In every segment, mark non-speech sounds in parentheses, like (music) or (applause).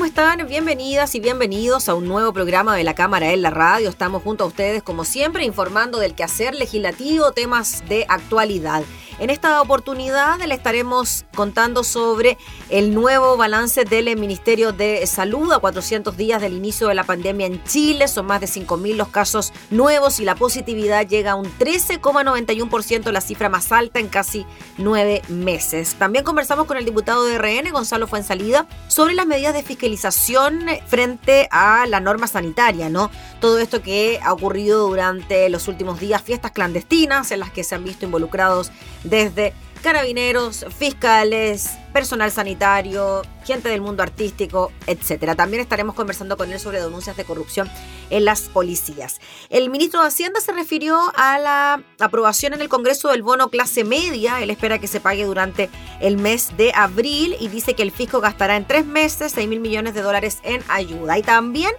¿Cómo están? Bienvenidas y bienvenidos a un nuevo programa de la Cámara en la Radio. Estamos junto a ustedes, como siempre, informando del quehacer legislativo, temas de actualidad. En esta oportunidad le estaremos contando sobre el nuevo balance del Ministerio de Salud a 400 días del inicio de la pandemia en Chile. Son más de 5.000 los casos nuevos y la positividad llega a un 13,91%, la cifra más alta en casi nueve meses. También conversamos con el diputado de RN, Gonzalo Fuensalida, sobre las medidas de fiscalización frente a la norma sanitaria, ¿no? Todo esto que ha ocurrido durante los últimos días, fiestas clandestinas en las que se han visto involucrados desde carabineros, fiscales, personal sanitario, gente del mundo artístico, etc. También estaremos conversando con él sobre denuncias de corrupción en las policías. El ministro de Hacienda se refirió a la aprobación en el Congreso del bono clase media. Él espera que se pague durante el mes de abril y dice que el fisco gastará en tres meses 6 mil millones de dólares en ayuda. Y también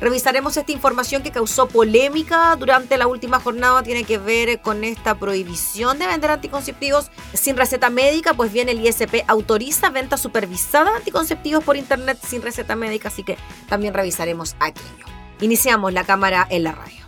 Revisaremos esta información que causó polémica durante la última jornada, tiene que ver con esta prohibición de vender anticonceptivos sin receta médica, pues bien el ISP autoriza venta supervisada de anticonceptivos por internet sin receta médica, así que también revisaremos aquello. Iniciamos la cámara en la radio.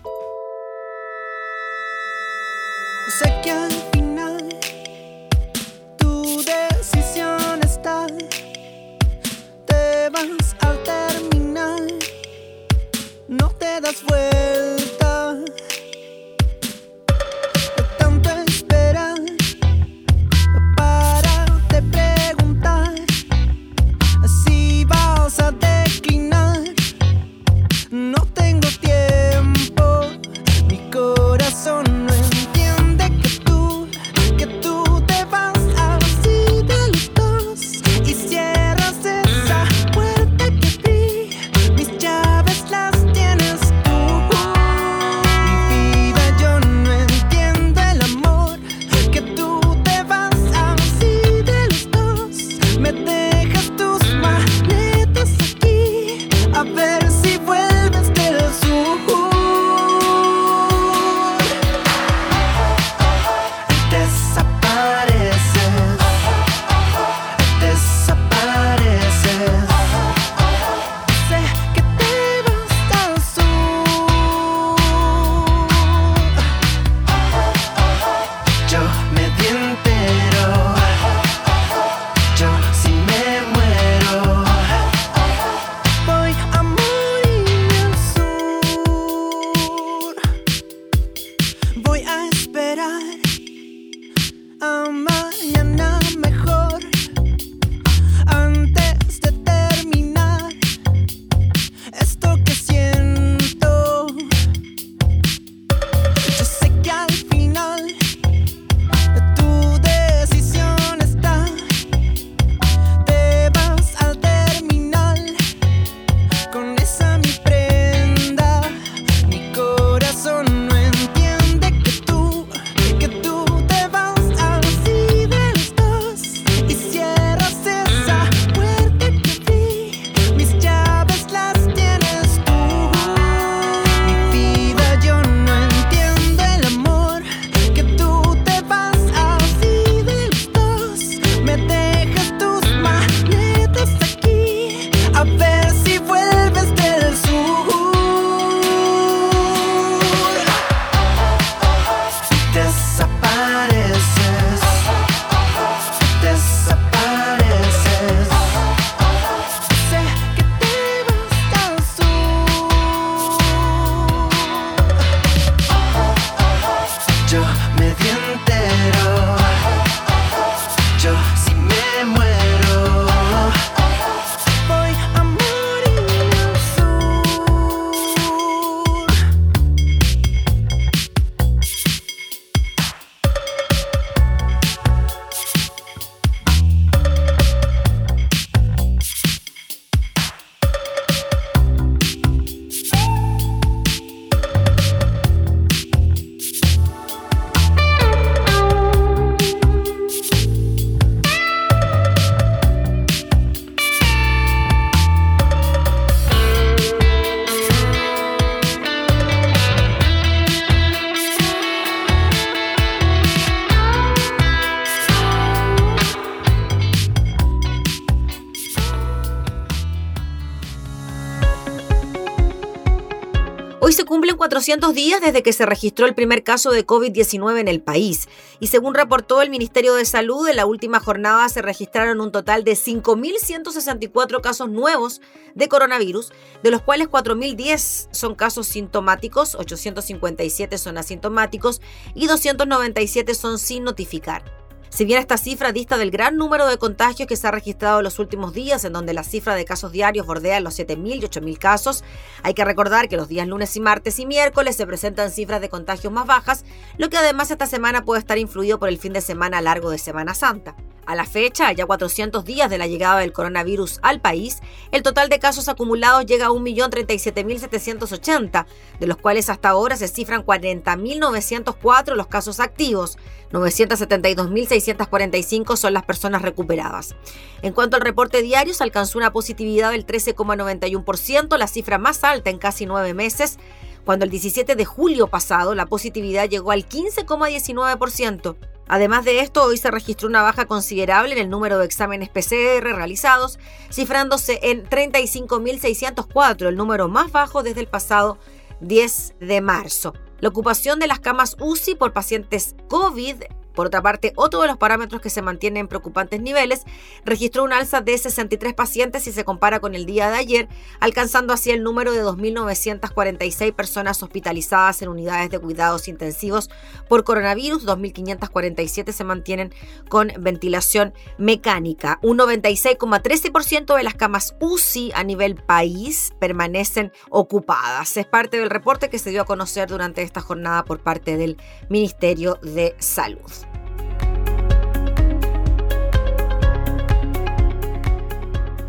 400 días desde que se registró el primer caso de COVID-19 en el país y según reportó el Ministerio de Salud, en la última jornada se registraron un total de 5.164 casos nuevos de coronavirus, de los cuales 4.010 son casos sintomáticos, 857 son asintomáticos y 297 son sin notificar. Si bien esta cifra dista del gran número de contagios que se ha registrado en los últimos días, en donde la cifra de casos diarios bordea los 7.000 y 8.000 casos, hay que recordar que los días lunes y martes y miércoles se presentan cifras de contagios más bajas, lo que además esta semana puede estar influido por el fin de semana largo de Semana Santa. A la fecha, ya 400 días de la llegada del coronavirus al país, el total de casos acumulados llega a 1.037.780, de los cuales hasta ahora se cifran 40.904 los casos activos, 972.645 son las personas recuperadas. En cuanto al reporte diario, se alcanzó una positividad del 13,91%, la cifra más alta en casi nueve meses, cuando el 17 de julio pasado la positividad llegó al 15,19%. Además de esto, hoy se registró una baja considerable en el número de exámenes PCR realizados, cifrándose en 35.604, el número más bajo desde el pasado 10 de marzo. La ocupación de las camas UCI por pacientes COVID por otra parte, otro de los parámetros que se mantiene en preocupantes niveles registró un alza de 63 pacientes si se compara con el día de ayer, alcanzando así el número de 2.946 personas hospitalizadas en unidades de cuidados intensivos por coronavirus, 2.547 se mantienen con ventilación mecánica. Un 96,13% de las camas UCI a nivel país permanecen ocupadas. Es parte del reporte que se dio a conocer durante esta jornada por parte del Ministerio de Salud.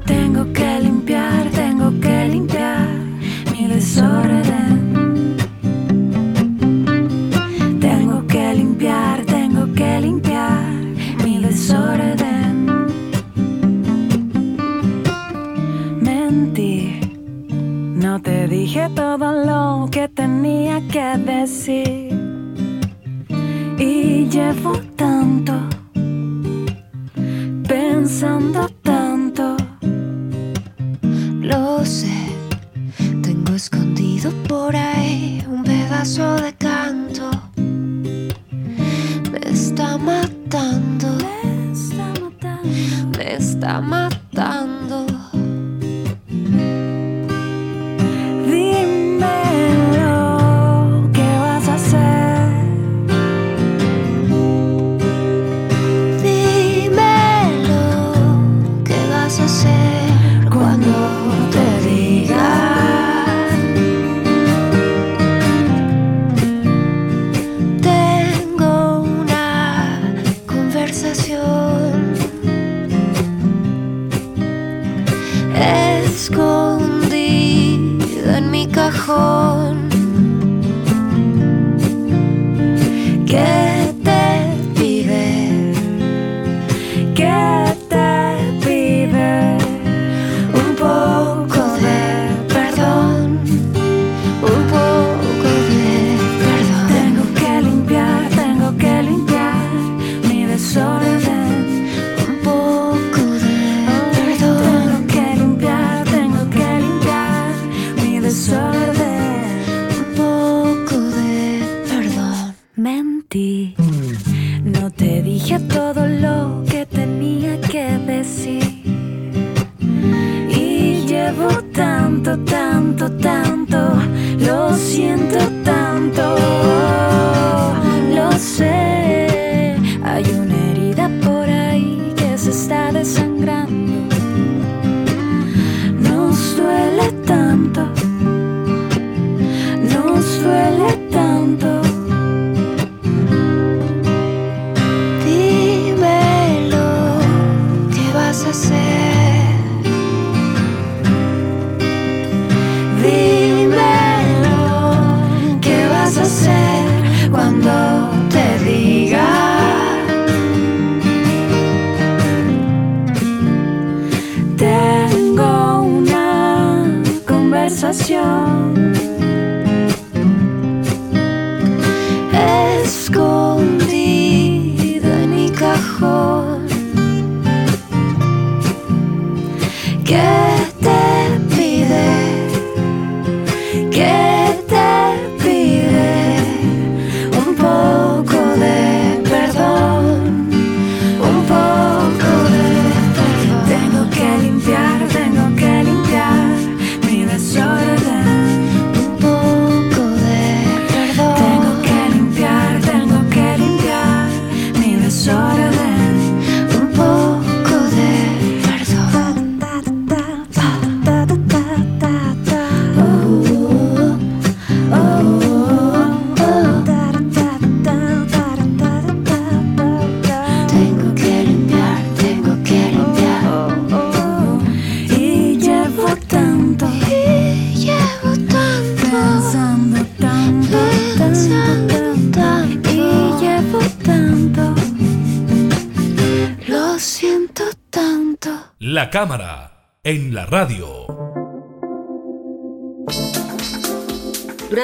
Tengo que limpiar, tengo que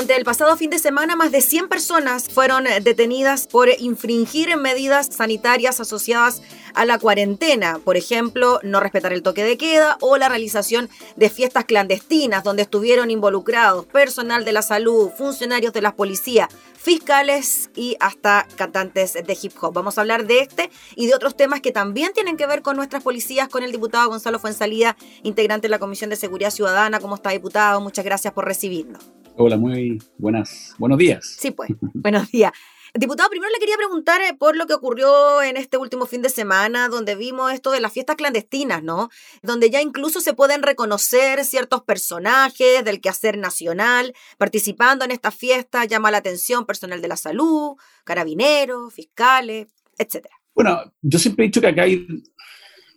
Durante el pasado fin de semana, más de 100 personas fueron detenidas por infringir medidas sanitarias asociadas a la cuarentena. Por ejemplo, no respetar el toque de queda o la realización de fiestas clandestinas donde estuvieron involucrados personal de la salud, funcionarios de la policía, fiscales y hasta cantantes de hip hop. Vamos a hablar de este y de otros temas que también tienen que ver con nuestras policías, con el diputado Gonzalo Fuensalida, integrante de la Comisión de Seguridad Ciudadana. ¿Cómo está, diputado? Muchas gracias por recibirnos. Hola, muy buenas, buenos días. Sí, pues, (laughs) buenos días. Diputado, primero le quería preguntar eh, por lo que ocurrió en este último fin de semana, donde vimos esto de las fiestas clandestinas, ¿no? Donde ya incluso se pueden reconocer ciertos personajes del quehacer nacional participando en estas fiestas, llama la atención personal de la salud, carabineros, fiscales, etcétera. Bueno, yo siempre he dicho que acá hay,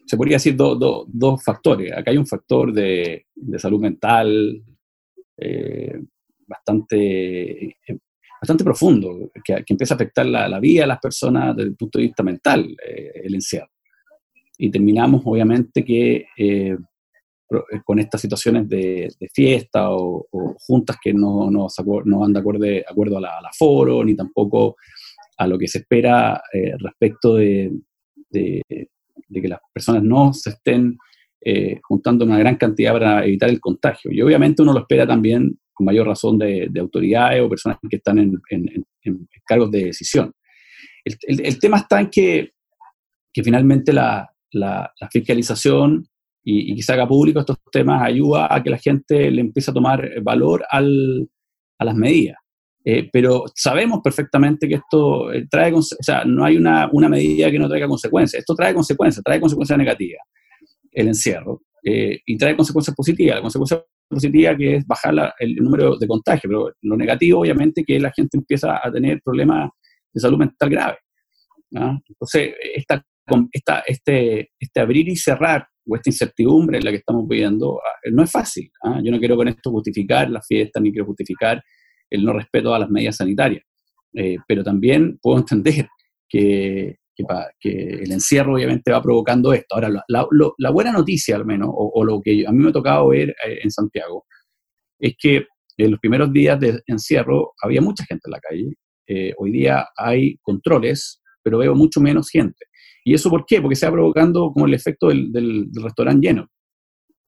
se podría decir, dos factores. Acá hay un factor de, salud mental, eh, bastante, eh, bastante profundo, que, empieza a afectar la, la, vida de las personas desde el punto de vista mental, eh, el encierro. Y terminamos, obviamente, que eh, con estas situaciones de, fiesta o, juntas que no, no, no van de acuerdo, acuerdo a la, al aforo, ni tampoco a lo que se espera respecto de, de, que las personas no se estén juntando una gran cantidad para evitar el contagio. Y obviamente uno lo espera también con mayor razón de, autoridades o personas que están en, cargos de decisión. El, tema está en que, que finalmente la, fiscalización y, que se haga público estos temas ayuda a que la gente le empiece a tomar valor al, a las medidas. Eh, pero sabemos perfectamente que esto eh, trae, o sea, no hay una, una, medida que no traiga consecuencias. Esto trae consecuencias, trae consecuencias negativas, el encierro, eh, y trae consecuencias positivas. La consecuencia positiva que es bajar el número de contagios, pero lo negativo obviamente que la gente empieza a tener problemas de salud mental graves. Entonces, esta, este, este abrir y cerrar o esta incertidumbre en la que estamos viviendo ah, no es fácil. ¿ah? Yo no quiero con esto justificar la fiesta ni quiero justificar el no respeto a las medidas sanitarias, eh, pero también puedo (laughs) entender que, que, el encierro obviamente va provocando esto. Ahora, la, buena noticia al menos, o, lo que a mí me ha tocado ver eh, en Santiago, es que en los primeros días de encierro había mucha gente en la calle. Eh, hoy día hay controles, pero veo mucho menos gente. ¿Y eso por qué? Porque se va provocando como el efecto del, del, restaurante lleno.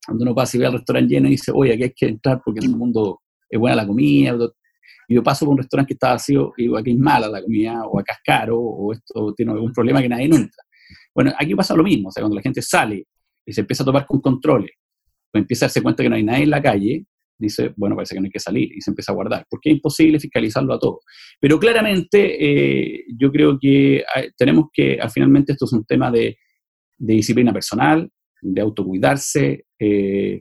Cuando uno pasa y ve al restaurante lleno y dice, oye, aquí hay que entrar porque en el mundo es buena la comida, y yo paso por un restaurante que está vacío y digo, aquí es mala la comida, o acá es caro, o esto tiene algún problema que nadie entra. Bueno, aquí pasa lo mismo, o sea, cuando la gente sale y se empieza a tomar con controles, o empieza a darse cuenta que no hay nadie en la calle, dice, bueno, parece que no hay que salir, y se empieza a guardar, porque es imposible fiscalizarlo a todo. Pero claramente eh, yo creo que tenemos que, finalmente esto es un tema de, de disciplina personal, de autocuidarse, eh,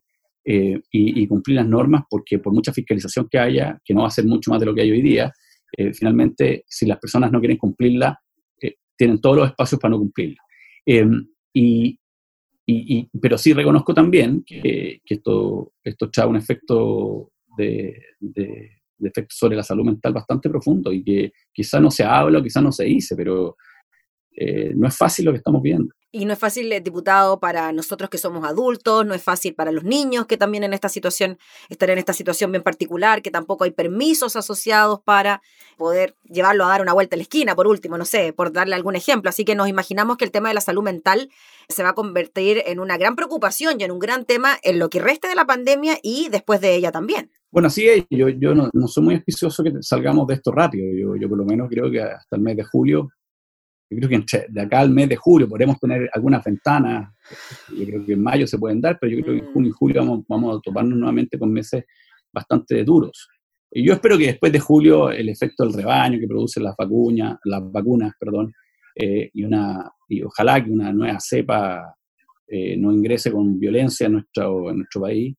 eh, y, cumplir las normas, porque por mucha fiscalización que haya, que no va a ser mucho más de lo que hay hoy día, eh, finalmente, si las personas no quieren cumplirla, eh, tienen todos los espacios para no cumplirla. Em, y, pero sí reconozco también que, esto, esto trae un efecto de, efecto sobre la salud mental bastante profundo y que quizá no se habla o quizá no se dice, pero no es fácil lo que estamos viendo. Y no es fácil, eh, diputado, para nosotros que somos adultos, no es fácil para los niños que también en esta situación, están en esta situación bien particular, que tampoco hay permisos asociados para poder llevarlo a dar una vuelta a la esquina, por último, no sé, por darle algún ejemplo. Así que nos imaginamos que el tema de la salud mental se va a convertir en una gran preocupación y en un gran tema en lo que resta de la pandemia y después de ella también. Bueno, sí, yo, yo no, soy muy auspicioso que salgamos de esto rápido. Yo, yo por lo menos creo que hasta el mes de julio yo creo que de acá al mes de julio podremos tener algunas ventanas, yo creo que en mayo se pueden dar, pero yo creo que en junio y julio vamos, vamos a toparnos nuevamente con meses bastante duros. Y yo espero que después de julio el efecto del rebaño que producen las vacunas, las vacunas, perdón, eh, y, una, y ojalá que una nueva cepa eh, no ingrese con violencia en nuestro, en nuestro país,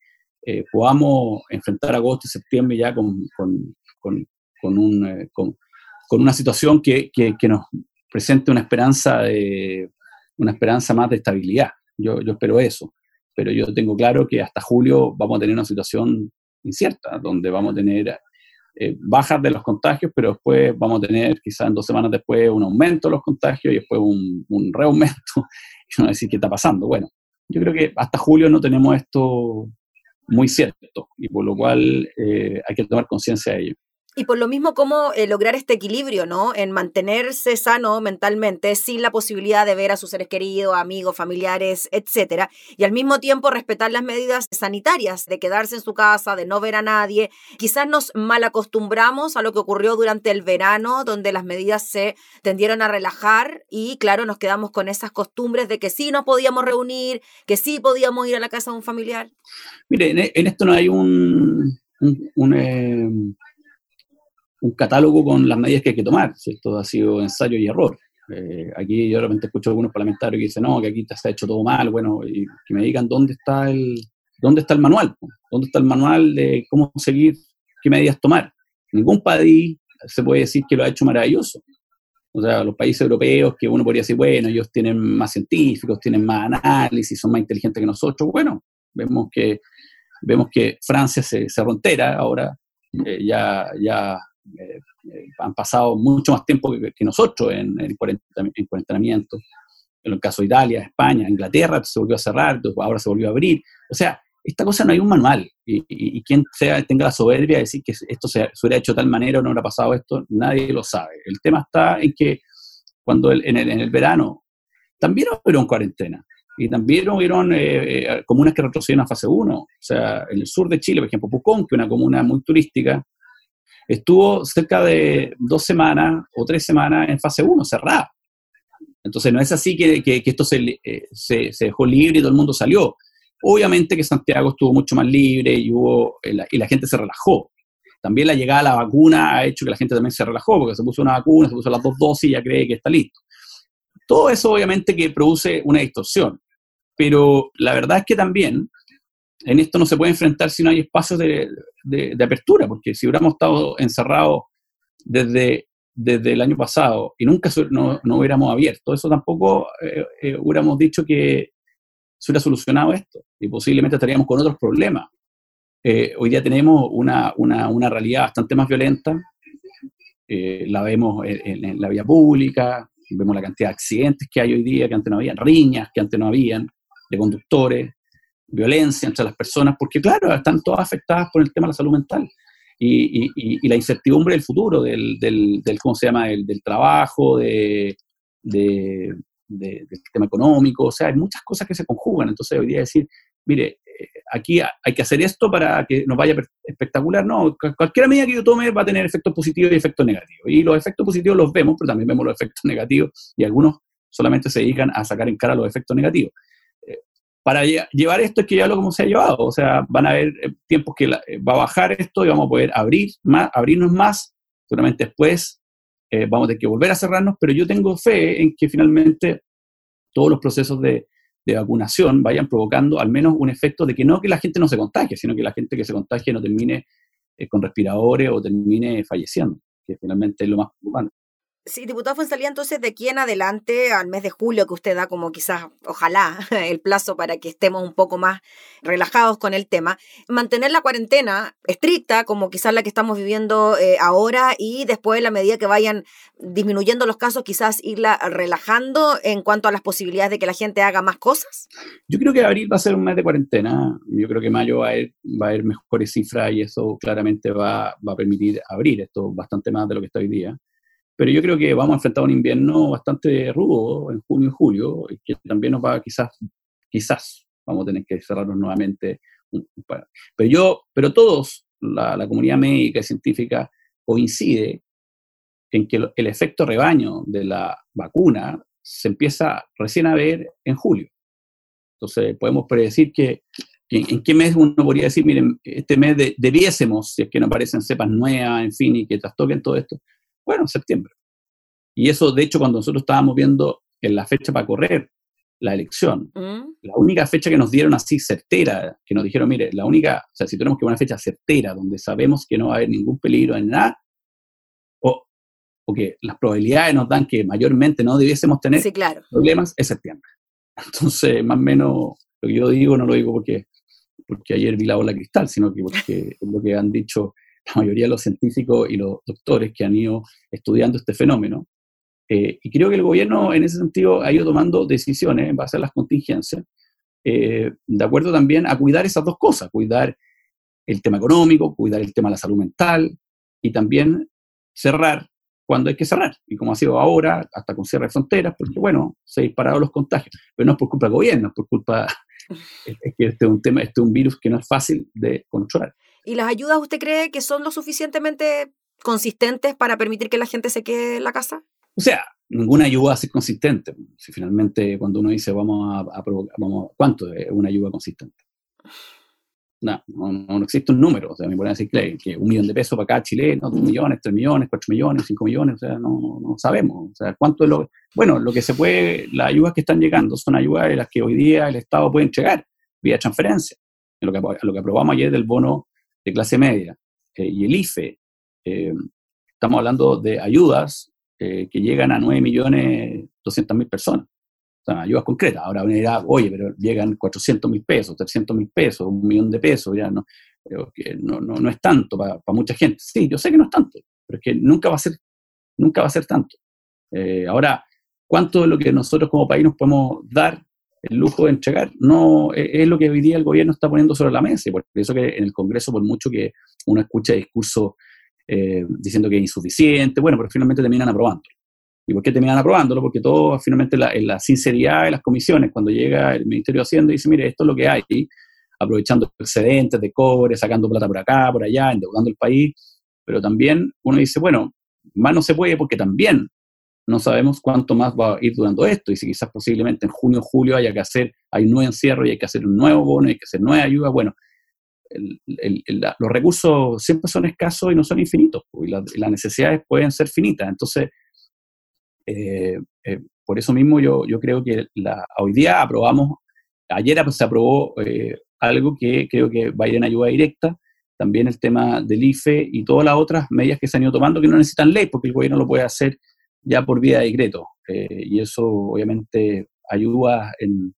eh, podamos enfrentar agosto y septiembre ya con, con, con, con un, con, una situación que, que, que, nos, presente una esperanza, de, una esperanza más de estabilidad. Yo, yo espero eso, pero yo tengo claro que hasta julio vamos a tener una situación incierta, donde vamos a tener eh, bajas de los contagios, pero después vamos a tener quizás en dos semanas después un aumento de los contagios y después un, reaumento. (laughs) y no decir qué está pasando. Bueno, yo creo que hasta julio no tenemos esto muy cierto y por lo cual eh, hay que tomar conciencia de ello. Y por lo mismo, cómo eh, lograr este equilibrio, ¿no? En mantenerse sano mentalmente, sin la posibilidad de ver a sus seres queridos, amigos, familiares, etcétera, y al mismo tiempo respetar las medidas sanitarias de quedarse en su casa, de no ver a nadie. Quizás nos malacostumbramos a lo que ocurrió durante el verano, donde las medidas se tendieron a relajar y, claro, nos quedamos con esas costumbres de que sí nos podíamos reunir, que sí podíamos ir a la casa de un familiar. Mire, en, esto no hay un, eh, un catálogo con las medidas que hay que tomar, esto Ha sido ensayo y error. Eh, aquí yo realmente escucho a algunos parlamentarios que dicen, no, que aquí se ha hecho todo mal, bueno, y que me digan dónde está el, dónde está el manual, dónde está el manual de cómo seguir, qué medidas tomar. Ningún país se puede decir que lo ha hecho maravilloso. O sea, los países europeos que uno podría decir, bueno, ellos tienen más científicos, tienen más análisis, son más inteligentes que nosotros. Bueno, vemos que, vemos que Francia se, se rontera ahora, eh, ya, ya eh, eh, han pasado mucho más tiempo que, nosotros en, el cuarentenamiento. En el caso de Italia, España, Inglaterra se volvió a cerrar, ahora se volvió a abrir. O sea, esta cosa no hay un manual. Y, quien sea, tenga la soberbia de decir que esto se, hubiera hecho de tal manera o no hubiera pasado esto, nadie lo sabe. El tema está en que cuando en, el, verano también hubo cuarentena. Y también hubieron eh, comunas que retrocedieron a fase 1. O sea, en el sur de Chile, por ejemplo, Pucón, que es una comuna muy turística, estuvo cerca de dos semanas o tres semanas en fase 1, cerrada. Entonces no es así que, esto eh, se, se, dejó libre y todo el mundo salió. Obviamente que Santiago estuvo mucho más libre y, hubo, eh, y la gente se relajó. También la llegada a la vacuna ha hecho que la gente también se relajó, porque se puso una vacuna, se puso las dos dosis y ya cree que está listo. Todo eso obviamente que produce una distorsión. Pero la verdad es que también en esto no se puede enfrentar si no hay espacios de, apertura, porque si hubiéramos estado encerrados desde, desde el año pasado y nunca no, hubiéramos abierto, eso tampoco eh, eh, hubiéramos dicho que se hubiera solucionado esto y posiblemente estaríamos con otros problemas. Eh, hoy día tenemos una, realidad bastante más violenta, la vemos en, en, la vía pública, vemos la cantidad de accidentes que hay hoy día que antes no habían, riñas que antes no habían, de conductores, violencia entre las personas, porque claro, están todas afectadas por el tema de la salud mental y, la incertidumbre del futuro, del, del, ¿cómo se llama?, del, del trabajo, de, del sistema económico, o sea, hay muchas cosas que se conjugan, entonces hoy día decir, mire, eh, aquí hay que hacer esto para que nos vaya espectacular, no, cualquier medida que yo tome va a tener efectos positivos y efectos negativos, y los efectos positivos los vemos, pero también vemos los efectos (laughs) negativos, y algunos solamente se dedican a sacar en cara los efectos negativos para llevar esto es que ya lo como se ha llevado, o sea, van a haber eh, tiempos que eh, va a bajar esto y vamos a poder abrir más, abrirnos más, seguramente después eh, vamos a tener que volver a cerrarnos, pero yo tengo fe en que finalmente todos los procesos de, vacunación vayan provocando al menos un efecto de que no que la gente no se contagie, sino que la gente que se contagie no termine con respiradores o termine falleciendo, que finalmente es lo más preocupante. Sí, diputado Fuensalía, entonces de aquí en adelante, al mes de julio, que usted da como quizás, ojalá, (laughs) el plazo para que estemos un poco más relajados con el tema, mantener la cuarentena estricta, como quizás la que estamos viviendo eh, ahora, y después, a la medida que vayan disminuyendo los casos, quizás irla relajando en cuanto a las posibilidades de que la gente haga más cosas? Yo creo que abril va a ser un mes de cuarentena. Yo creo que mayo va a haber, va a haber mejores cifras y eso claramente va, va a permitir abrir esto bastante más de lo que está hoy día pero yo creo que vamos a enfrentar un invierno bastante rudo en junio y julio, y que también nos va quizás, quizás vamos a tener que cerrarnos nuevamente. Pero yo, pero todos, la, la comunidad médica y científica coincide en que el efecto rebaño de la vacuna se empieza recién a ver en julio. Entonces, podemos predecir que, en qué mes uno podría decir, miren, este mes debiésemos, si es que no aparecen cepas nuevas, en fin, y que trastoquen todo esto, bueno, septiembre. Y eso, de hecho, cuando nosotros estábamos viendo en la fecha para correr la elección, mm. la única fecha que nos dieron así certera, que nos dijeron, mire, la única, o sea, si tenemos que una fecha certera donde sabemos que no va a haber ningún peligro en nada, o, o que las probabilidades nos dan que mayormente no debiésemos tener problemas, es septiembre. (laughs) Entonces, más o menos, lo que yo digo no lo digo porque, porque ayer vi la bola cristal, sino que porque es lo que han dicho la mayoría de los científicos y los doctores que han ido estudiando este fenómeno. Eh, y creo que el gobierno en ese sentido ha ido tomando decisiones en base a las contingencias eh, de acuerdo también a cuidar esas dos cosas, cuidar el tema económico, cuidar el tema de la salud mental y también cerrar cuando hay que cerrar. Y como ha sido ahora, hasta con cierre de fronteras, porque bueno, se han disparado los contagios. Pero no es por culpa del gobierno, es por culpa, (laughs) es que este es un tema, este es un virus que no es fácil de controlar. ¿Y las ayudas usted cree que son lo suficientemente consistentes para permitir que la gente se quede en la casa? O sea, ninguna ayuda es consistente. Si finalmente cuando uno dice vamos a, a vamos, ¿cuánto es una ayuda consistente? No, no, existe un número. O sea, me pueden decir que, un millón de pesos para cada chileno, dos millones, tres millones, cuatro millones, cinco millones, o sea, no, no sabemos. O sea, cuánto es lo. Bueno, lo que se puede, las ayudas que están llegando son ayudas de las que hoy día el Estado puede entregar vía transferencia. lo que, lo que aprobamos ayer del bono de clase media eh, y el IFE, eh, estamos hablando de ayudas eh, que llegan a 9 millones 200 mil personas ayudas concretas. Ahora me dirá, oye, pero llegan 400 mil pesos, 300 mil pesos, un millón de pesos, ya no, no, no, no, es tanto para mucha gente. Sí, yo sé que no es tanto, pero es que nunca va a ser, nunca va a ser tanto. Ahora, ¿cuánto de lo que nosotros como país nos podemos dar el lujo de entregar? No es, lo que hoy día el gobierno está poniendo sobre la mesa. Y por eso que en el Congreso, por mucho que uno escuche discursos eh, diciendo que es insuficiente, bueno, pero finalmente terminan aprobando. ¿Y por qué terminan aprobándolo? Porque todo, finalmente, la, en la sinceridad de las comisiones, cuando llega el Ministerio de Hacienda y dice, mire, esto es lo que hay, aprovechando excedentes de cobre, sacando plata por acá, por allá, endeudando el país, pero también uno dice, bueno, más no se puede porque también no sabemos cuánto más va a ir durando esto y si quizás posiblemente en junio o julio haya que hacer, hay un nuevo encierro y hay que hacer un nuevo bono, hay que hacer nueva ayuda, bueno, los recursos siempre son escasos y no son infinitos y, y las necesidades pueden ser finitas, entonces eh, eh, por eso mismo yo, yo creo que la, hoy día aprobamos, ayer pues, se aprobó eh, algo que creo que va a ir en ayuda directa, también el tema del IFE y todas las otras medidas que se han ido tomando que no necesitan ley porque el gobierno lo puede hacer ya por vía de decreto. y eso obviamente ayuda en,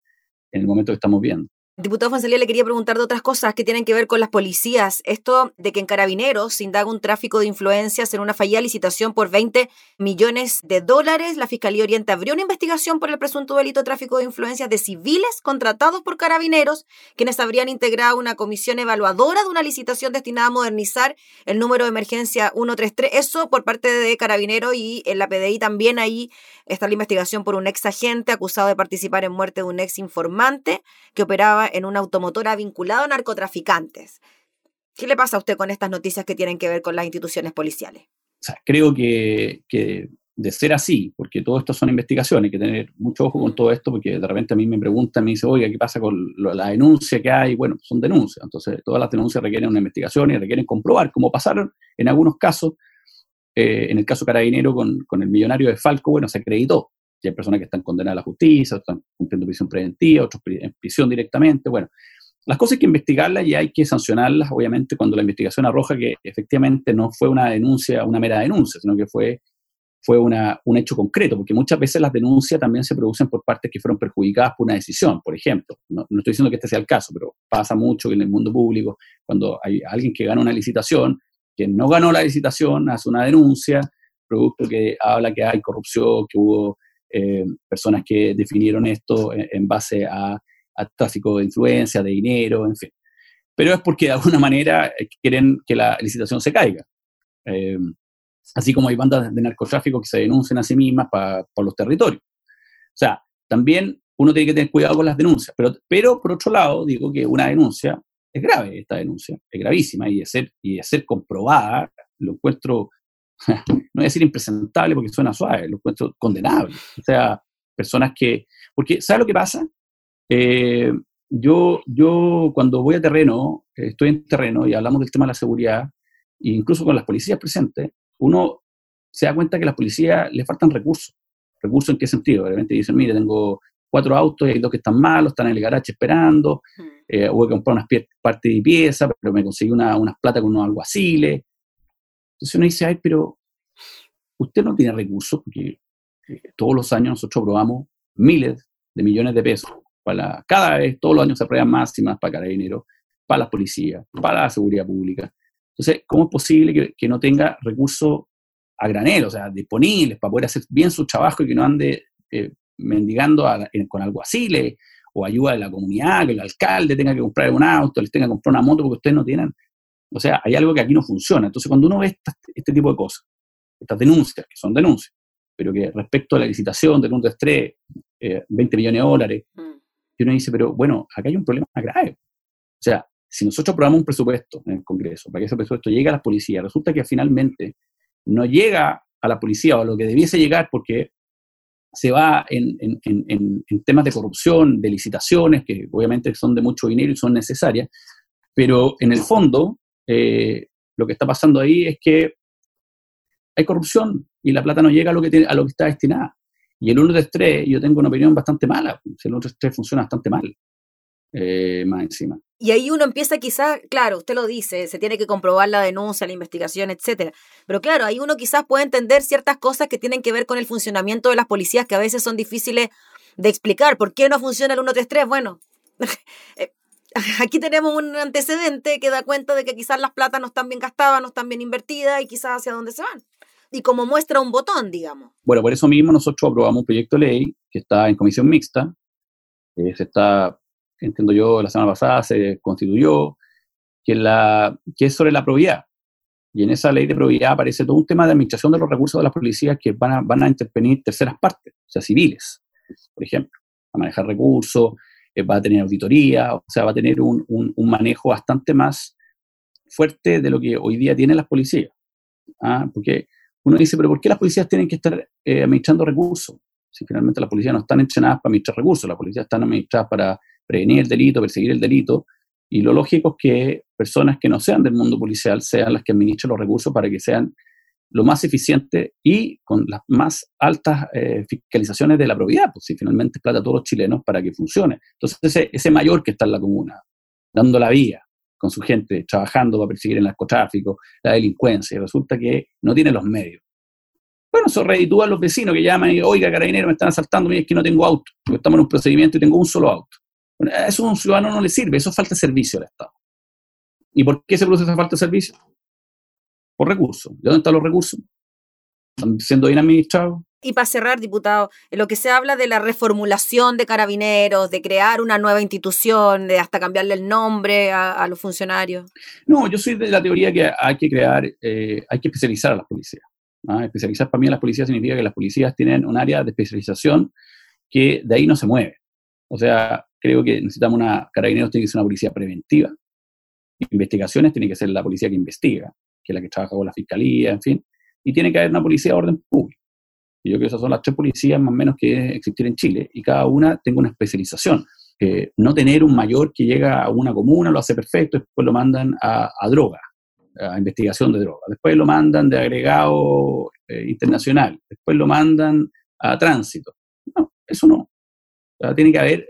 en el momento que estamos viendo. Diputado Fonsalía, le quería preguntar de otras cosas que tienen que ver con las policías. Esto de que en Carabineros se indaga un tráfico de influencias en una fallida licitación por 20 millones de dólares. La Fiscalía Oriente abrió una investigación por el presunto delito de tráfico de influencias de civiles contratados por Carabineros, quienes habrían integrado una comisión evaluadora de una licitación destinada a modernizar el número de emergencia 133. Eso por parte de Carabineros y en la PDI también ahí está la investigación por un ex agente acusado de participar en muerte de un ex informante que operaba en una automotora vinculada a narcotraficantes. ¿Qué le pasa a usted con estas noticias que tienen que ver con las instituciones policiales? creo que, de ser así, porque todo esto son investigaciones, hay que tener mucho ojo con todo esto, porque de repente a mí me preguntan, me dicen, oiga, ¿qué pasa con la denuncia que hay? Bueno, son denuncias, entonces todas las denuncias requieren una investigación y requieren comprobar, como pasaron en algunos casos, eh, en el caso Carabinero con, con el millonario de Falco, bueno, se acreditó, hay personas que están condenadas a la justicia, están cumpliendo prisión preventiva, otros en prisión directamente. Bueno, las cosas hay que investigarlas y hay que sancionarlas, obviamente, cuando la investigación arroja que efectivamente no fue una denuncia, una mera denuncia, sino que fue, fue una, un hecho concreto, porque muchas veces las denuncias también se producen por partes que fueron perjudicadas por una decisión, por ejemplo. No, no estoy diciendo que este sea el caso, pero pasa mucho en el mundo público, cuando hay alguien que gana una licitación, que no ganó la licitación, hace una denuncia, producto que habla que hay corrupción, que hubo eh, personas que definieron esto en, base a, tráfico de influencia, de dinero, en fin. Pero es porque de alguna manera eh, quieren que la licitación se caiga. Eh, así como hay bandas de narcotráfico que se denuncian a sí mismas por los territorios. O sea, también uno tiene que tener cuidado con las denuncias, pero, pero por otro lado, digo que una denuncia es grave, esta denuncia, es gravísima y de ser, y de ser comprobada, lo encuentro (laughs) no voy a decir impresentable porque suena suave, lo encuentro condenable. O sea, personas que, porque ¿sabes lo que pasa? Eh, yo, yo cuando voy a terreno, estoy en terreno y hablamos del tema de la seguridad, e incluso con las policías presentes, uno se da cuenta que a las policías le faltan recursos. ¿Recursos en qué sentido? Realmente dicen, mire, tengo cuatro autos y hay dos que están malos, están en el garaje esperando, eh, voy a comprar unas partes de pieza, pero me conseguí una, unas plata con unos alguaciles, entonces uno dice, ay, pero usted no tiene recursos, porque eh, todos los años nosotros aprobamos miles de millones de pesos. Para cada vez, todos los años se aprueban más y más para dinero, para las policías, para la seguridad pública. Entonces, ¿cómo es posible que, no tenga recursos a granel, o sea, disponibles para poder hacer bien su trabajo y que no ande eh, mendigando con alguaciles o ayuda de la comunidad, que el alcalde tenga que comprar un auto, les tenga que comprar una moto porque ustedes no tienen. O sea, hay algo que aquí no funciona. Entonces, cuando uno ve este tipo de cosas, estas denuncias, que son denuncias, pero que respecto a la licitación de un estrés, eh, 20 millones de dólares, mm. y uno dice, pero bueno, acá hay un problema grave. O sea, si nosotros aprobamos un presupuesto en el Congreso para que ese presupuesto llegue a las policías, resulta que finalmente no llega a la policía o a lo que debiese llegar porque se va en, temas de corrupción, de licitaciones, que obviamente son de mucho dinero y son necesarias, pero en el fondo eh, lo que está pasando ahí es que hay corrupción y la plata no llega a lo que, tiene, a lo que está destinada. Y el 1 de 3, yo tengo una opinión bastante mala, el 1 de 3 funciona bastante mal, eh, más encima. Y ahí uno empieza quizás, claro, usted lo dice, se tiene que comprobar la denuncia, la investigación, etcétera. Pero claro, ahí uno quizás puede entender ciertas cosas que tienen que ver con el funcionamiento de las policías que a veces son difíciles de explicar. ¿Por qué no funciona el 133? Bueno, (laughs) eh, (laughs) aquí tenemos un antecedente que da cuenta de que quizás las platas no están bien gastadas, no están bien invertidas y quizás hacia dónde se van. Y como muestra un botón, digamos. Bueno, por eso mismo nosotros aprobamos un proyecto de ley que está en comisión mixta, que se está entiendo yo, la semana pasada se constituyó, que, la, que es sobre la probidad. Y en esa ley de probidad aparece todo un tema de administración de los recursos de las policías que van a, van a intervenir terceras partes, o sea, civiles, por ejemplo, a manejar recursos, eh, va a tener auditoría, o sea, va a tener un, un, manejo bastante más fuerte de lo que hoy día tienen las policías. ¿ah? Porque uno dice, pero ¿por qué las policías tienen que estar eh, administrando recursos? Si finalmente las policías no están entrenadas para administrar recursos, las policías están administradas para prevenir el delito, perseguir el delito, y lo lógico es que personas que no sean del mundo policial sean las que administren los recursos para que sean lo más eficientes y con las más altas eh, fiscalizaciones de la probidad, pues si finalmente es plata a todos los chilenos para que funcione. Entonces ese, mayor que está en la comuna, dando la vía con su gente, trabajando para perseguir el narcotráfico, la delincuencia, y resulta que no tiene los medios. Bueno, eso reditúa a los vecinos que llaman y, oiga, carabinero, me están asaltando, mira, es que no tengo auto, porque estamos en un procedimiento y tengo un solo auto eso a un ciudadano no le sirve, eso es falta servicio al Estado. ¿Y por qué se produce esa falta de servicio? Por recursos. ¿De dónde están los recursos? ¿Están siendo bien administrados? Y para cerrar, diputado, en lo que se habla de la reformulación de carabineros, de crear una nueva institución, de hasta cambiarle el nombre a, los funcionarios. No, yo soy de la teoría que hay que crear, eh, hay que especializar a las policías. Especializar para mí a las policías significa que las policías tienen un área de especialización que de ahí no se mueve. O sea, creo que necesitamos una, carabineros tiene que ser una policía preventiva, investigaciones tiene que ser la policía que investiga, que es la que trabaja con la fiscalía, en fin, y tiene que haber una policía de orden público. Y yo creo que esas son las tres policías más o menos que existir en Chile, y cada una tenga una especialización. no tener un mayor que llega a una comuna, lo hace perfecto, después lo mandan a, droga, a investigación de droga, después lo mandan de agregado eh, internacional, después lo mandan a tránsito. No, eso no tiene que haber,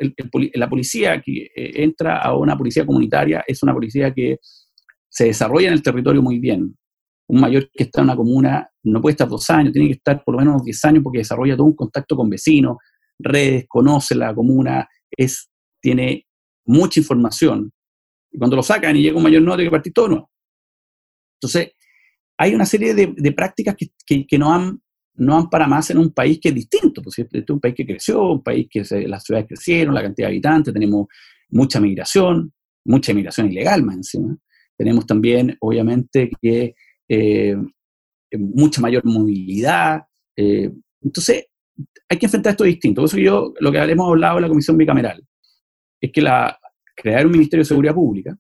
la policía que eh, entra a una policía comunitaria es una policía que se desarrolla en el territorio muy bien. Un mayor que está en una comuna no puede estar dos años, tiene que estar por lo menos 10 años porque desarrolla todo un contacto con vecinos, redes, conoce la comuna, es, tiene mucha información. Y cuando lo sacan y llega un mayor no, tiene que partir todo nuevo. Entonces, hay una serie de, prácticas que, que, no han no han para más en un país que es distinto, pues este es un país que creció, un país que las ciudades crecieron, la cantidad de habitantes, tenemos mucha migración, mucha migración ilegal más encima. Tenemos también, obviamente, que eh, mucha mayor movilidad. Eh, entonces, hay que enfrentar esto distinto. Por eso yo, lo que hemos hablado en la Comisión Bicameral, es que la, crear un Ministerio de Seguridad Pública,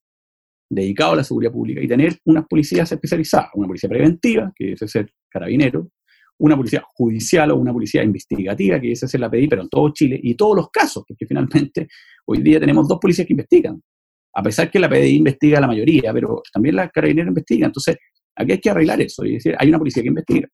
dedicado a la seguridad pública, y tener unas policías especializadas, una policía preventiva, que debe ser carabinero, una policía judicial o una policía investigativa, que esa es la PDI, pero en todo Chile, y todos los casos, porque finalmente hoy día tenemos dos policías que investigan, a pesar que la PDI investiga la mayoría, pero también la carabinera investiga, entonces aquí hay que arreglar eso, es decir, hay una policía que investiga.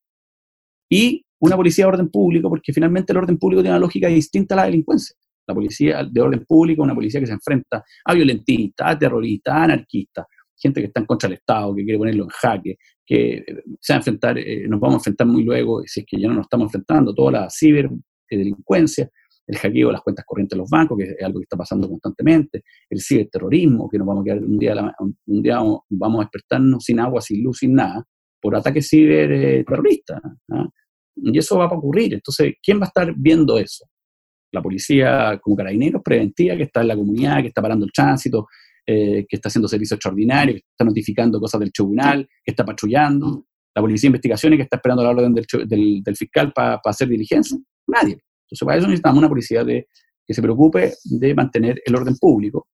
Y una policía de orden público, porque finalmente el orden público tiene una lógica distinta a la delincuencia. La policía de orden público una policía que se enfrenta a violentistas, a terroristas, a anarquistas, gente que está en contra del Estado, que quiere ponerlo en jaque, que se va a enfrentar, eh, nos vamos a enfrentar muy luego, si es que ya no nos estamos enfrentando, toda la ciberdelincuencia, el hackeo de las cuentas corrientes de los bancos, que es algo que está pasando constantemente, el ciberterrorismo, que nos vamos a quedar un día, un día vamos a despertarnos sin agua, sin luz, sin nada, por ataques ciberterroristas. ¿ah? Y eso va a ocurrir. Entonces, ¿quién va a estar viendo eso? la policía como carabineros preventiva que está en la comunidad, que está parando el tránsito, eh, que está haciendo servicio extraordinario, que está notificando cosas del tribunal, que está patrullando, la policía de investigaciones que está esperando la orden del, del, fiscal para hacer diligencia, nadie. Entonces, para eso necesitamos una policía de, que se preocupe de mantener el orden público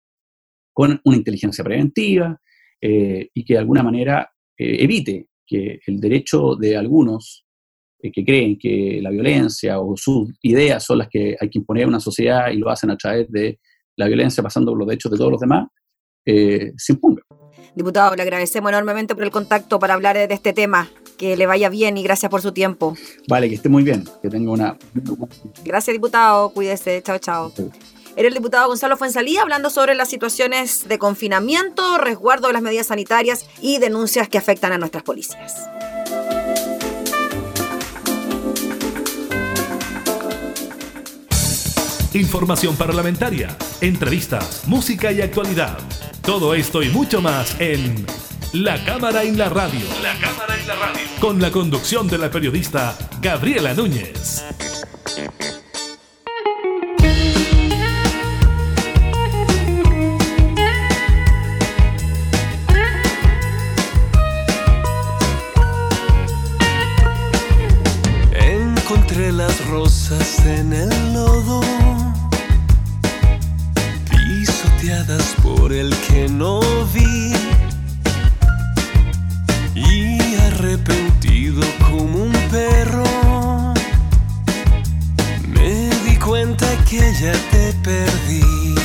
con una inteligencia preventiva eh, y que de alguna manera eh, evite que el derecho de algunos que creen que la violencia o sus ideas son las que hay que imponer a una sociedad y lo hacen a través de la violencia pasando por los derechos de todos los demás, eh, se imponga. Diputado, le agradecemos enormemente por el contacto para hablar de este tema. Que le vaya bien y gracias por su tiempo. Vale, que esté muy bien. Que tenga una. Gracias, diputado. Cuídese. Chao, chao. Era el diputado Gonzalo Fuensalía hablando sobre las situaciones de confinamiento, resguardo de las medidas sanitarias y denuncias que afectan a nuestras policías. Información parlamentaria, entrevistas, música y actualidad. Todo esto y mucho más en La Cámara en la Radio. La Cámara en la Radio. Con la conducción de la periodista Gabriela Núñez. Encontré las rosas en el lodo por el que no vi arrepentido como un perro. Me di cuenta que ya te perdí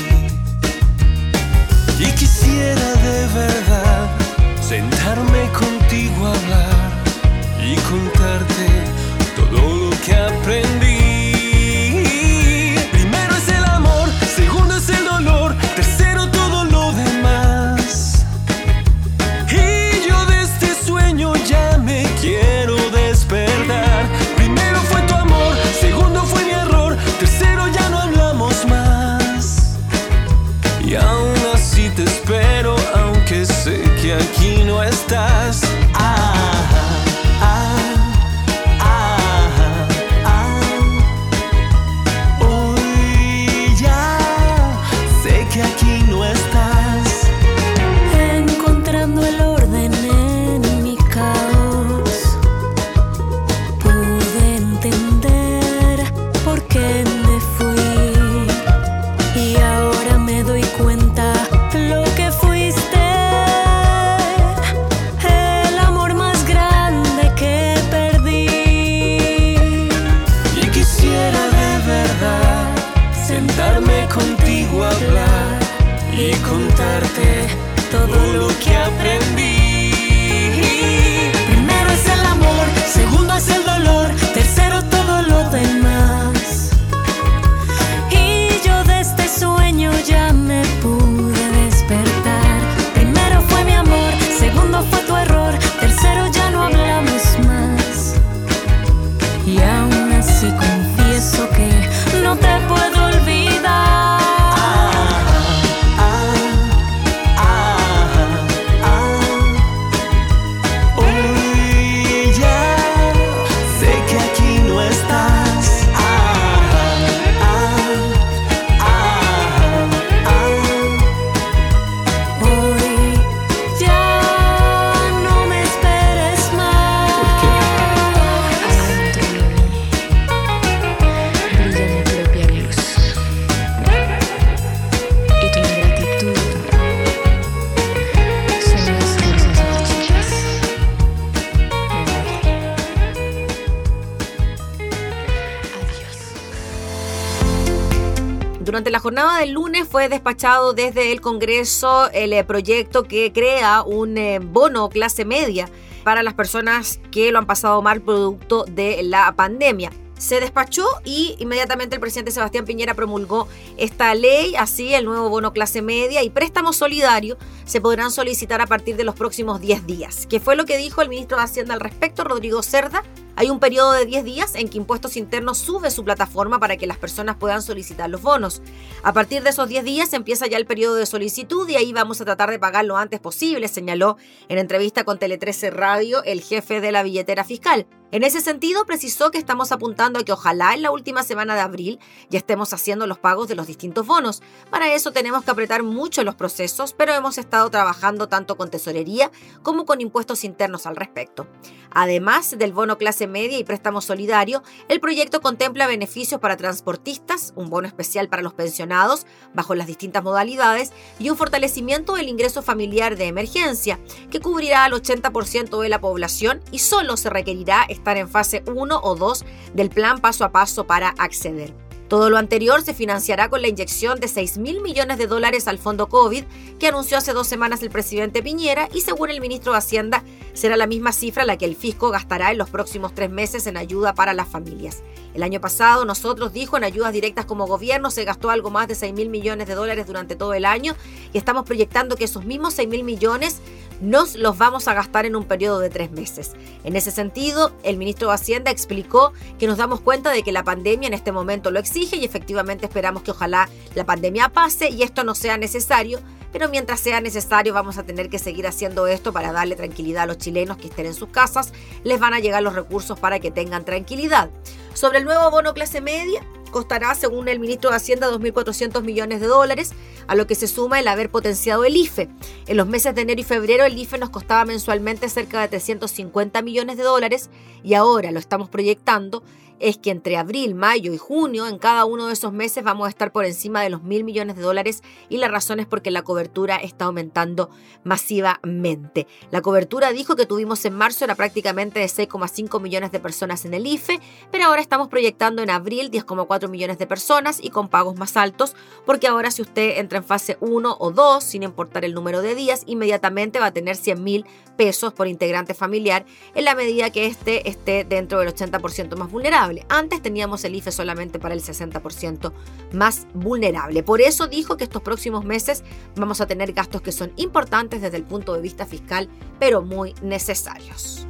jornada del lunes fue despachado desde el Congreso el eh, proyecto que crea un eh, bono clase media para las personas que lo han pasado mal producto de la pandemia se despachó y inmediatamente el presidente Sebastián Piñera promulgó esta ley, así el nuevo bono clase media y préstamo solidario se podrán solicitar a partir de los próximos 10 días, que fue lo que dijo el ministro de Hacienda al respecto, Rodrigo Cerda. Hay un periodo de 10 días en que Impuestos Internos sube su plataforma para que las personas puedan solicitar los bonos. A partir de esos 10 días empieza ya el periodo de solicitud y ahí vamos a tratar de pagar lo antes posible, señaló en entrevista con Tele 13 Radio el jefe de la billetera fiscal. En ese sentido, precisó que estamos apuntando a que ojalá en la última semana de abril ya estemos haciendo los pagos de los distintos bonos. Para eso tenemos que apretar mucho los procesos, pero hemos estado trabajando tanto con tesorería como con impuestos internos al respecto. Además del bono clase media y préstamo solidario, el proyecto contempla beneficios para transportistas, un bono especial para los pensionados bajo las distintas modalidades y un fortalecimiento del ingreso familiar de emergencia, que cubrirá al 80% de la población y solo se requerirá estar en fase 1 o 2 del plan paso a paso para acceder. Todo lo anterior se financiará con la inyección de 6 mil millones de dólares al fondo COVID que anunció hace dos semanas el presidente Piñera y según el ministro de Hacienda será la misma cifra la que el fisco gastará en los próximos tres meses en ayuda para las familias. El año pasado nosotros, dijo, en ayudas directas como gobierno se gastó algo más de 6 mil millones de dólares durante todo el año y estamos proyectando que esos mismos 6 mil millones nos los vamos a gastar en un periodo de tres meses. En ese sentido, el ministro de Hacienda explicó que nos damos cuenta de que la pandemia en este momento lo exige y efectivamente esperamos que ojalá la pandemia pase y esto no sea necesario, pero mientras sea necesario vamos a tener que seguir haciendo esto para darle tranquilidad a los chilenos que estén en sus casas, les van a llegar los recursos para que tengan tranquilidad. Sobre el nuevo bono clase media, costará, según el ministro de Hacienda, 2.400 millones de dólares, a lo que se suma el haber potenciado el IFE. En los meses de enero y febrero el IFE nos costaba mensualmente cerca de 350 millones de dólares y ahora lo estamos proyectando es que entre abril, mayo y junio, en cada uno de esos meses vamos a estar por encima de los mil millones de dólares y la razón es porque la cobertura está aumentando masivamente. La cobertura dijo que tuvimos en marzo era prácticamente de 6,5 millones de personas en el IFE, pero ahora estamos proyectando en abril 10,4 millones de personas y con pagos más altos, porque ahora si usted entra en fase 1 o 2, sin importar el número de días, inmediatamente va a tener 100 mil pesos por integrante familiar en la medida que este esté dentro del 80% más vulnerable. Antes teníamos el IFE solamente para el 60% más vulnerable. Por eso dijo que estos próximos meses vamos a tener gastos que son importantes desde el punto de vista fiscal, pero muy necesarios.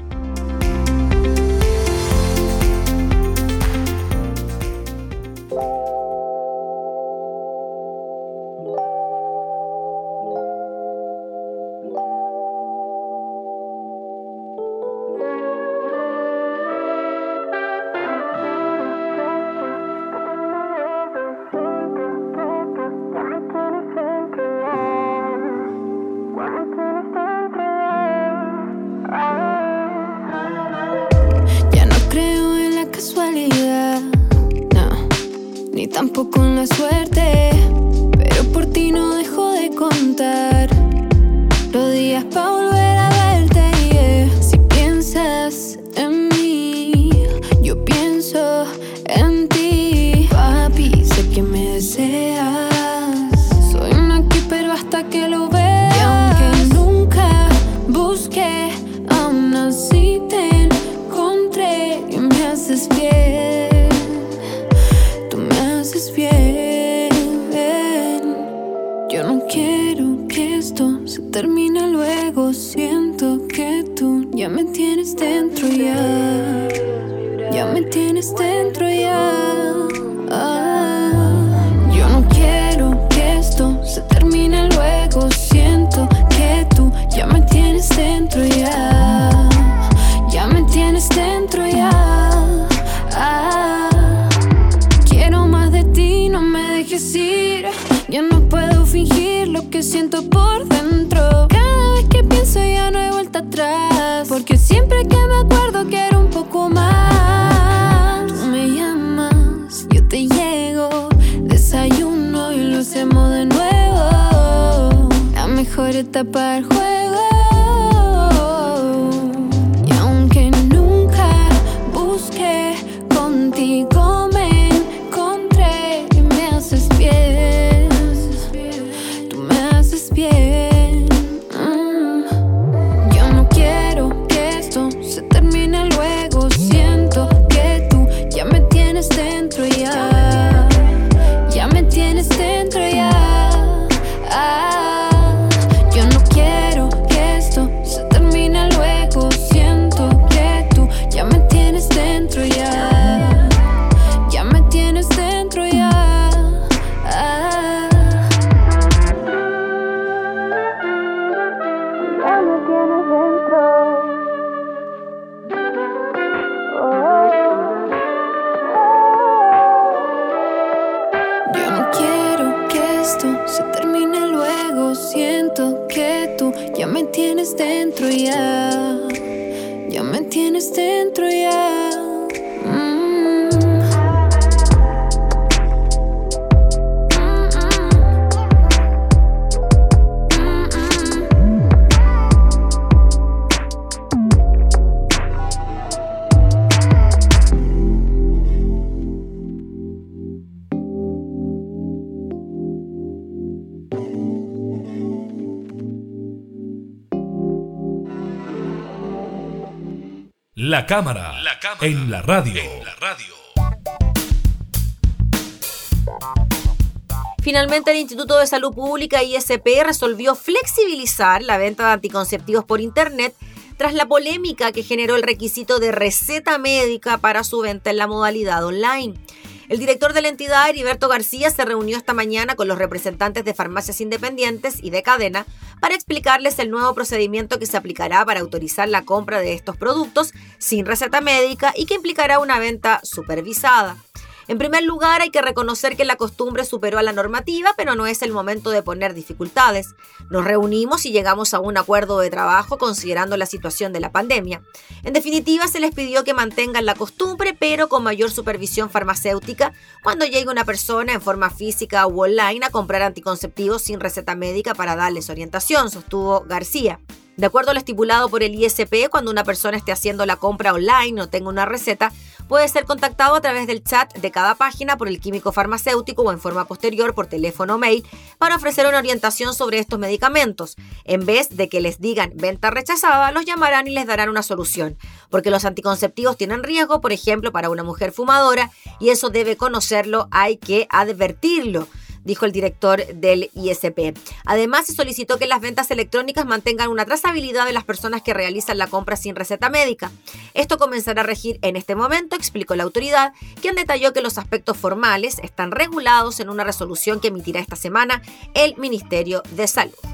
Tienes dentro ya. Ah, yo no dentro e eu. Quiero La cámara, en la radio. Finalmente, el Instituto de Salud Pública ISP resolvió flexibilizar la venta de anticonceptivos por Internet tras la polémica que generó el requisito de receta médica para su venta en la modalidad online. El director de la entidad, Heriberto García, se reunió esta mañana con los representantes de farmacias independientes y de cadena para explicarles el nuevo procedimiento que se aplicará para autorizar la compra de estos productos sin receta médica y que implicará una venta supervisada. En primer lugar, hay que reconocer que la costumbre superó a la normativa, pero no es el momento de poner dificultades. Nos reunimos y llegamos a un acuerdo de trabajo considerando la situación de la pandemia. En definitiva, se les pidió que mantengan la costumbre, pero con mayor supervisión farmacéutica cuando llegue una persona en forma física u online a comprar anticonceptivos sin receta médica para darles orientación, sostuvo García. De acuerdo a lo estipulado por el ISP, cuando una persona esté haciendo la compra online o tenga una receta, puede ser contactado a través del chat de cada página por el químico farmacéutico o en forma posterior por teléfono o mail para ofrecer una orientación sobre estos medicamentos. En vez de que les digan venta rechazada, los llamarán y les darán una solución, porque los anticonceptivos tienen riesgo, por ejemplo, para una mujer fumadora, y eso debe conocerlo, hay que advertirlo dijo el director del ISP. Además, se solicitó que las ventas electrónicas mantengan una trazabilidad de las personas que realizan la compra sin receta médica. Esto comenzará a regir en este momento, explicó la autoridad, quien detalló que los aspectos formales están regulados en una resolución que emitirá esta semana el Ministerio de Salud.